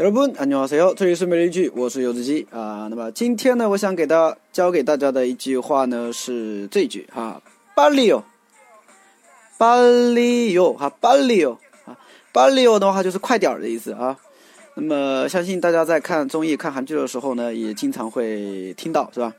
여러분안녕하세요这里是每日一句，我是游子鸡啊。那么今天呢，我想给大教给大家的一句话呢是这句哈，빨리 요， 빨리 요， 哈，빨리 요， 啊，빨리 요的话就是快点儿的意思啊。那么相信大家在看综艺、看韩剧的时候呢，也经常会听到，是吧？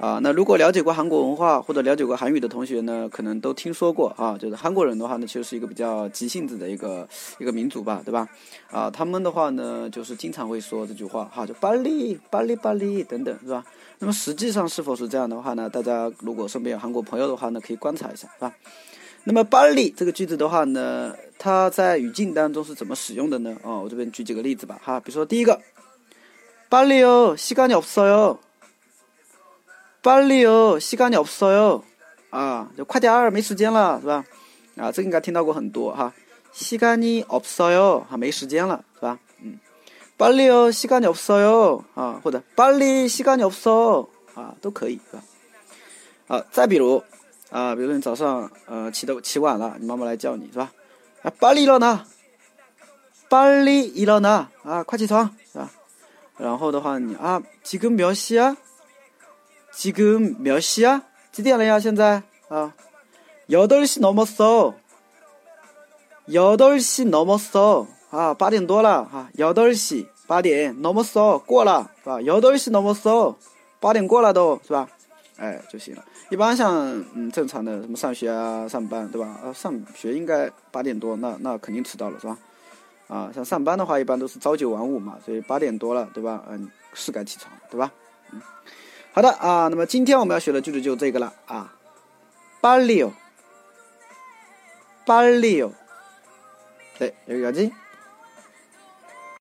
啊，那如果了解过韩国文化或者了解过韩语的同学呢，可能都听说过啊，就是韩国人的话呢，其实是一个比较急性子的一个一个民族吧，对吧？啊，他们的话呢，就是经常会说这句话哈，就巴黎巴黎巴黎等等，是吧？那么实际上是否是这样的话呢？大家如果身边有韩国朋友的话呢，可以观察一下，是吧？那么巴黎这个句子的话呢，它在语境当中是怎么使用的呢？哦，我这边举几个例子吧，哈，比如说第一个，빨리요시간이없어요 빨리요시간이없어요啊，就快点儿，没时间了，是吧？啊，这个应该听到过很多哈。시간이없어요啊，没时间了，是吧？嗯，빨리요시간이없어요啊，或者빨리시간이없어啊，都可以，是吧？啊，再比如啊，比如说你早上呃起的起晚了，你妈妈来叫你是吧？啊，빨리일어나빨리일어나啊，快起床，是吧？然后的话你啊，지금몇시야 지금몇시야几点了呀？现在啊，여덟시넘었어여덟시넘었어啊，八点多了哈，여덟시八点넘었어过了是吧？여덟시 넘었어八点过了都是吧？哎就行了。一般像嗯正常的什么上学啊、上班对吧？啊，上学应该八点多，那那肯定迟到了是吧？啊，像上班的话一般都是朝九晚五嘛，所以八点多了对吧？嗯，是该起床对吧？嗯。 好的啊，那么今天我们要学的句子就这个了啊，빨리 요， 빨리 요， 对，여기까지